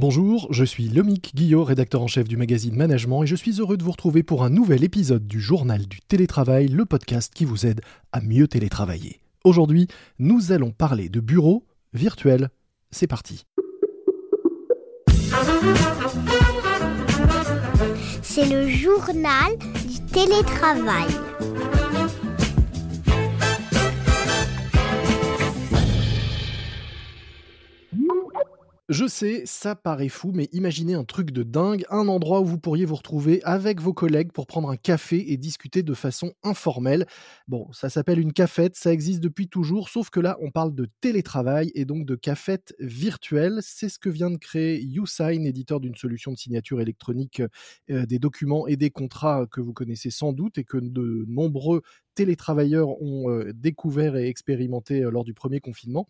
Bonjour, je suis Lomique Guillot, rédacteur en chef du magazine Management, et je suis heureux de vous retrouver pour un nouvel épisode du Journal du télétravail, le podcast qui vous aide à mieux télétravailler. Aujourd'hui, nous allons parler de bureaux virtuels. C'est parti. C'est le journal du télétravail. Je sais, ça paraît fou, mais imaginez un truc de dingue, un endroit où vous pourriez vous retrouver avec vos collègues pour prendre un café et discuter de façon informelle. Bon, ça s'appelle une cafette, ça existe depuis toujours, sauf que là, on parle de télétravail et donc de cafette virtuelle. C'est ce que vient de créer YouSign, éditeur d'une solution de signature électronique euh, des documents et des contrats que vous connaissez sans doute et que de nombreux télétravailleurs ont euh, découvert et expérimenté euh, lors du premier confinement.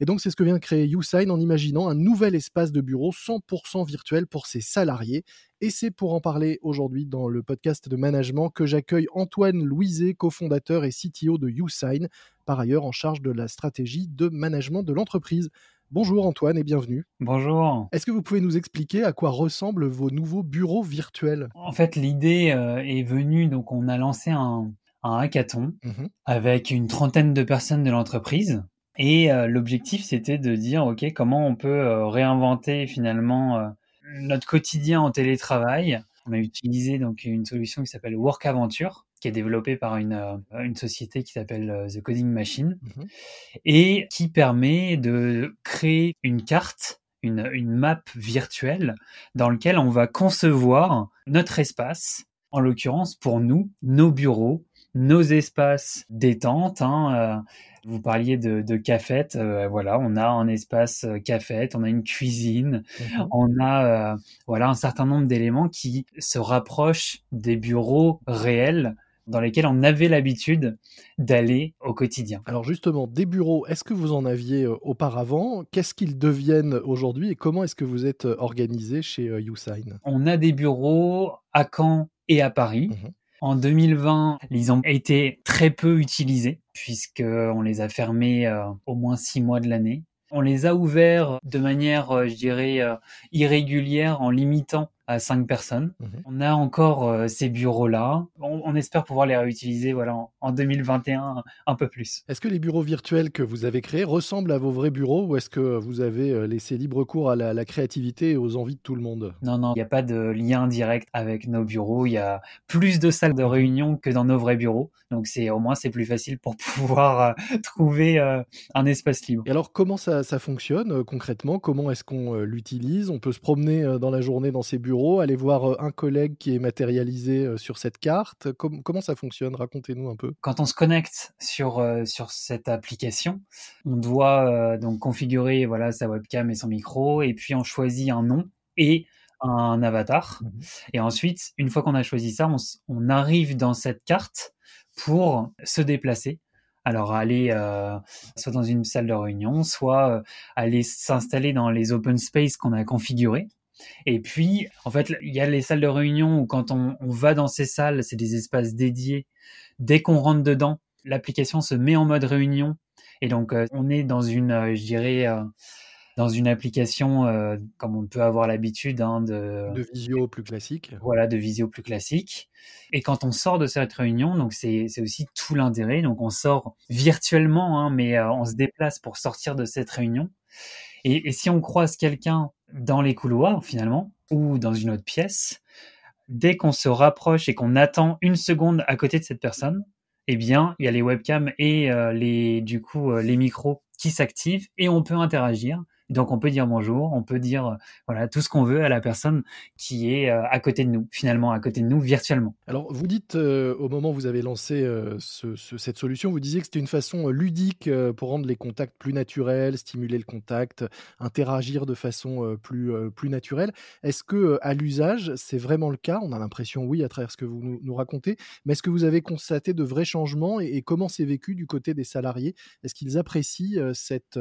Et donc, c'est ce que vient de créer YouSign en imaginant un nouvel espace de bureau 100% virtuel pour ses salariés. Et c'est pour en parler aujourd'hui dans le podcast de management que j'accueille Antoine Louiset, cofondateur et CTO de YouSign, par ailleurs en charge de la stratégie de management de l'entreprise. Bonjour Antoine et bienvenue. Bonjour. Est-ce que vous pouvez nous expliquer à quoi ressemblent vos nouveaux bureaux virtuels? En fait, l'idée euh, est venue, donc on a lancé un, un hackathon Mhm. avec une trentaine de personnes de l'entreprise. Et euh, l'objectif, c'était de dire, OK, comment on peut euh, réinventer finalement euh, notre quotidien en télétravail. On a utilisé donc une solution qui s'appelle WorkAventure, qui est développée par une, une société qui s'appelle The Coding Machine, Mhm. et qui permet de créer une carte, une, une map virtuelle, dans laquelle on va concevoir notre espace, en l'occurrence pour nous, nos bureaux, nos espaces détente. Hein, euh, vous parliez de, de cafette, euh, voilà, on a un espace euh, cafette, on a une cuisine, Mhm. on a euh, voilà un certain nombre d'éléments qui se rapprochent des bureaux réels dans lesquels on avait l'habitude d'aller au quotidien. Alors justement, des bureaux, est-ce que vous en aviez auparavant? Qu'est-ce qu'ils deviennent aujourd'hui et comment est-ce que vous êtes organisé chez YouSign? On a des bureaux à Caen et à Paris. Mhm. En 2020, ils ont été très peu utilisés puisque on les a fermés euh, au moins six mois de l'année. On les a ouverts de manière, euh, je dirais, euh, irrégulière en limitant à cinq personnes. Mhm. On a encore euh, ces bureaux-là. On, on espère pouvoir les réutiliser voilà, en, en 2021 un peu plus. Est-ce que les bureaux virtuels que vous avez créés ressemblent à vos vrais bureaux ou est-ce que vous avez euh, laissé libre cours à la, la créativité et aux envies de tout le monde? Non, non, il n'y a pas de lien direct avec nos bureaux. Il y a plus de salles de réunion que dans nos vrais bureaux. Donc c'est au moins c'est plus facile pour pouvoir euh, trouver euh, un espace libre. Et alors comment ça, ça fonctionne concrètement? Comment est-ce qu'on l'utilise? On peut se promener dans la journée dans ces bureaux, aller voir euh, un collègue qui est matérialisé euh, sur cette carte. Com- comment ça fonctionne? Racontez-nous un peu. Quand on se connecte sur euh, sur cette application, on doit donc configurer voilà sa webcam et son micro et puis on choisit un nom et un avatar. Mhm. Et ensuite, une fois qu'on a choisi ça, on, arrive dans cette carte pour se déplacer. Alors aller euh, soit dans une salle de réunion, soit euh, aller s'installer dans les open space qu'on a configurés. Et puis, en fait, il y a les salles de réunion où quand on, on va dans ces salles, c'est des espaces dédiés. Dès qu'on rentre dedans, l'application se met en mode réunion. Et donc, euh, on est dans une, euh, je dirais, euh, dans une application euh, comme on peut avoir l'habitude hein, de, De visio plus classique. voilà, de visio plus classique. Et quand on sort de cette réunion, donc c'est aussi tout l'intérêt. Donc on sort virtuellement, hein, mais on se déplace pour sortir de cette réunion. Et, et si on croise quelqu'un dans les couloirs finalement ou dans une autre pièce, dès qu'on se rapproche et qu'on attend une seconde à côté de cette personne, eh bien il y a les webcams et euh, les du coup euh, les micros qui s'activent et on peut interagir. Donc on peut dire bonjour, on peut dire euh, voilà tout ce qu'on veut à la personne qui est euh, à côté de nous, finalement à côté de nous virtuellement. Alors, vous dites, euh, au moment où vous avez lancé ce- ce- cette solution, vous disiez que c'était une façon ludique pour rendre les contacts plus naturels, stimuler le contact, interagir de façon plus, plus naturelle. Est-ce que à l'usage, c'est vraiment le cas? On a l'impression, oui, à travers ce que vous nous, racontez, mais est-ce que vous avez constaté de vrais changements et, et comment c'est vécu du côté des salariés? Est-ce qu'ils apprécient cette,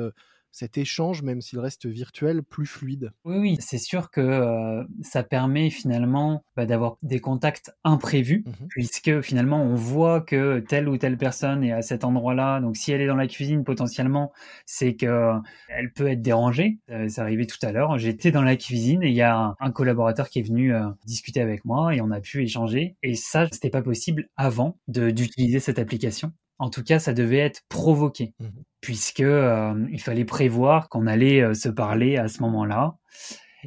cet échange, même s'il reste virtuel, plus fluide. Oui, oui, c'est sûr que euh, ça permet finalement bah, d'avoir des contacts imprévus, mmh puisque finalement on voit que telle ou telle personne est à cet endroit-là. Donc si elle est dans la cuisine, potentiellement, c'est que elle peut être dérangée. Euh, c'est arrivé tout à l'heure. J'étais dans la cuisine et il y a un, collaborateur qui est venu euh, discuter avec moi et on a pu échanger. Et ça, c'était pas possible avant d'utiliser cette application. En tout cas, ça devait être provoqué, mmh puisque euh, il fallait prévoir qu'on allait euh, se parler à ce moment-là.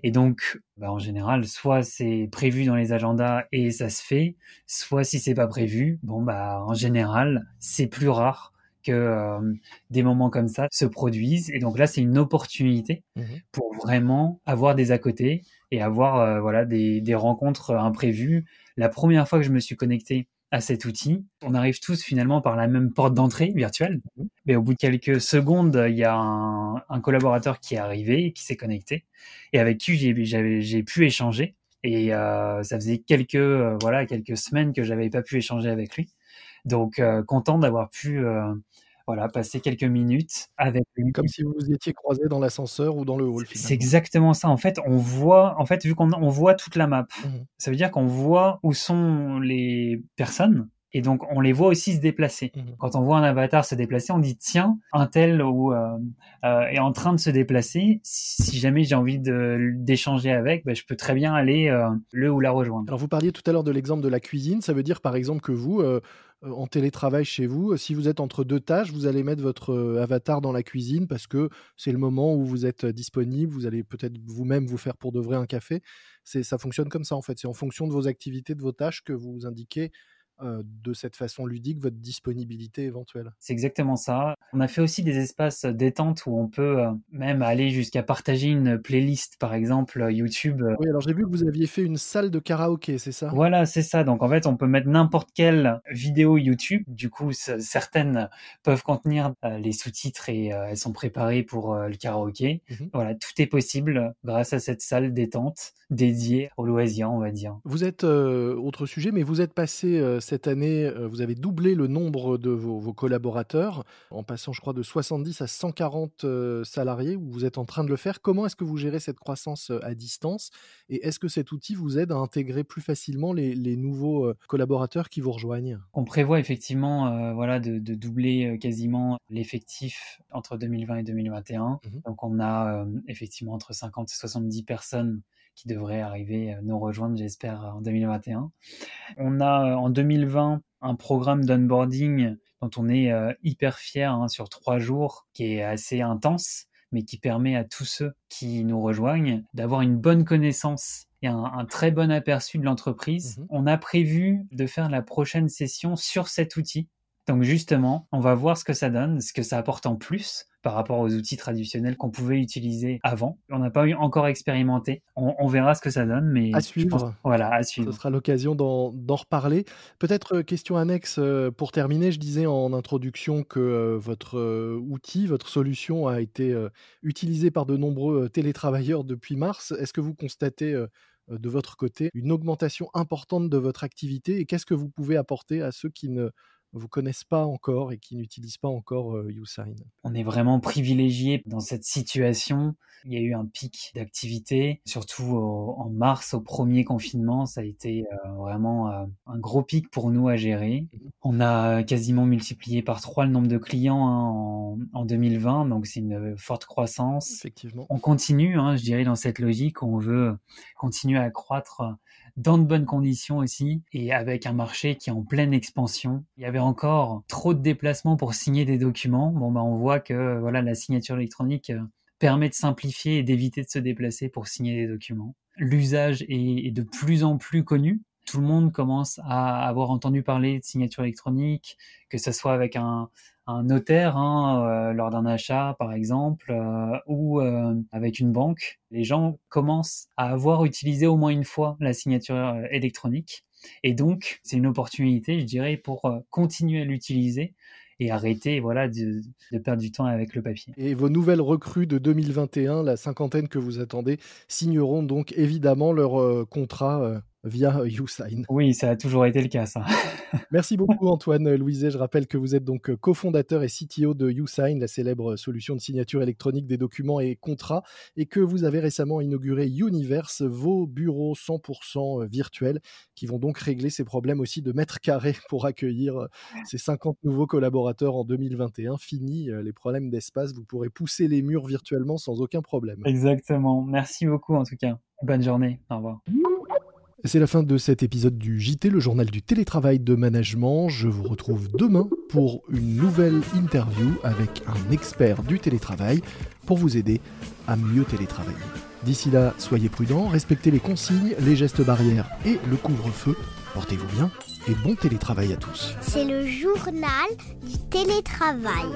Et donc, bah, en général, soit c'est prévu dans les agendas et ça se fait, soit si c'est pas prévu, bon bah en général, c'est plus rare que euh, des moments comme ça se produisent. Et donc là, c'est une opportunité mmh pour vraiment avoir des à côté et avoir voilà des, des rencontres imprévues. La première fois que je me suis connecté à cet outil. On arrive tous finalement par la même porte d'entrée virtuelle, mhm. mais au bout de quelques secondes, il y a un, collaborateur qui est arrivé, qui s'est connecté, et avec qui j'ai pu échanger. Et euh, ça faisait quelques euh, voilà quelques semaines que j'avais pas pu échanger avec lui. Donc euh, content d'avoir pu voilà, passer quelques minutes avec lui. Comme si vous vous étiez croisé dans l'ascenseur ou dans le hall. C'est exactement ça. En fait, on voit, en fait, vu qu'on on voit toute la map, mmh ça veut dire qu'on voit où sont les personnes. Et donc, on les voit aussi se déplacer. Mmh Quand on voit un avatar se déplacer, on dit tiens, un tel ou euh, euh, est en train de se déplacer. Si jamais j'ai envie d'échanger avec, ben, je peux très bien aller euh, le ou la rejoindre. Alors, vous parliez tout à l'heure de l'exemple de la cuisine. Ça veut dire, par exemple, que vous, en télétravail chez vous, si vous êtes entre deux tâches, vous allez mettre votre avatar dans la cuisine parce que c'est le moment où vous êtes disponible, vous allez peut-être vous-même vous faire pour de vrai un café. Ça fonctionne comme ça en fait. C'est en fonction de vos activités, de vos tâches que vous indiquez de cette façon ludique votre disponibilité éventuelle? C'est exactement ça. On a fait aussi des espaces détente où on peut euh, même aller jusqu'à partager une playlist, par exemple YouTube. Oui, alors j'ai vu que vous aviez fait une salle de karaoké, c'est ça? Voilà, c'est ça. Donc en fait, on peut mettre n'importe quelle vidéo YouTube. Du coup, certaines peuvent contenir euh, les sous-titres et elles sont préparées pour le karaoké. Mhm. Voilà, tout est possible grâce à cette salle détente dédiée au loisir, on va dire. Vous êtes, autre sujet, mais vous êtes passé cette année, euh, vous avez doublé le nombre de vos, collaborateurs, en passant, je crois, de 70 à 140 euh, salariés. Vous êtes en train de le faire. Comment est-ce que vous gérez cette croissance à distance? Et est-ce que cet outil vous aide à intégrer plus facilement les, nouveaux collaborateurs qui vous rejoignent? On prévoit effectivement voilà, de, doubler quasiment l'effectif entre 2020 et 2021. Mmh Donc on a effectivement entre 50 et 70 personnes qui devrait arriver nous rejoindre, j'espère, en 2021. On a en 2020 un programme d'onboarding dont on est euh, hyper fier hein, sur trois jours, qui est assez intense, mais qui permet à tous ceux qui nous rejoignent d'avoir une bonne connaissance et un, très bon aperçu de l'entreprise. Mmh on a prévu de faire la prochaine session sur cet outil donc justement, on va voir ce que ça donne, ce que ça apporte en plus par rapport aux outils traditionnels qu'on pouvait utiliser avant. On n'a pas eu encore expérimenté. On, verra ce que ça donne, mais à suivre. voilà, à suivre. Ce sera l'occasion d'en reparler. Peut-être euh, question annexe euh, pour terminer. Je disais en introduction que euh, votre outil, votre solution a été utilisée par de nombreux télétravailleurs depuis mars. Est-ce que vous constatez de votre côté une augmentation importante de votre activité et qu'est-ce que vous pouvez apporter à ceux qui ne vous connaissent pas encore et qui n'utilisent pas encore euh, YouSign On est vraiment privilégié dans cette situation. Il y a eu un pic d'activité, surtout en mars, au premier confinement. Ça a été euh, vraiment euh, un gros pic pour nous à gérer. Mmh On a quasiment multiplié par trois le nombre de clients hein, en, en, 2020, donc c'est une forte croissance. Effectivement. On continue, hein, je dirais, dans cette logique. On veut continuer à croître dans de bonnes conditions aussi et avec un marché qui est en pleine expansion. Il y avait encore trop de déplacements pour signer des documents. Bon, bah, on voit que voilà, la signature électronique euh, permet de simplifier et d'éviter de se déplacer pour signer des documents. L'usage est, de plus en plus connu. Tout le monde commence à avoir entendu parler de signature électronique, que ce soit avec un, notaire hein, euh, lors d'un achat par exemple euh, ou euh, avec une banque, les gens commencent à avoir utilisé au moins une fois la signature électronique et donc c'est une opportunité je dirais pour continuer à l'utiliser et arrêter voilà de, de, perdre du temps avec le papier. Et vos nouvelles recrues de 2021, la cinquantaine que vous attendez, signeront donc évidemment leur contrat via YouSign. Oui, ça a toujours été le cas, ça. Merci beaucoup Antoine Louiset. Je rappelle que vous êtes donc cofondateur et CTO de YouSign, la célèbre solution de signature électronique des documents et contrats, et que vous avez récemment inauguré Universe, vos bureaux 100% virtuels, qui vont donc régler ces problèmes aussi de mètres carrés pour accueillir ces 50 nouveaux collaborateurs en 2021. Fini les problèmes d'espace, vous pourrez pousser les murs virtuellement sans aucun problème. Exactement. Merci beaucoup en tout cas. Bonne journée. Au revoir. C'est la fin de cet épisode du JT, le journal du télétravail de management. Je vous retrouve demain pour une nouvelle interview avec un expert du télétravail pour vous aider à mieux télétravailler. D'ici là, soyez prudents, respectez les consignes, les gestes barrières et le couvre-feu. Portez-vous bien et bon télétravail à tous. C'est le journal du télétravail.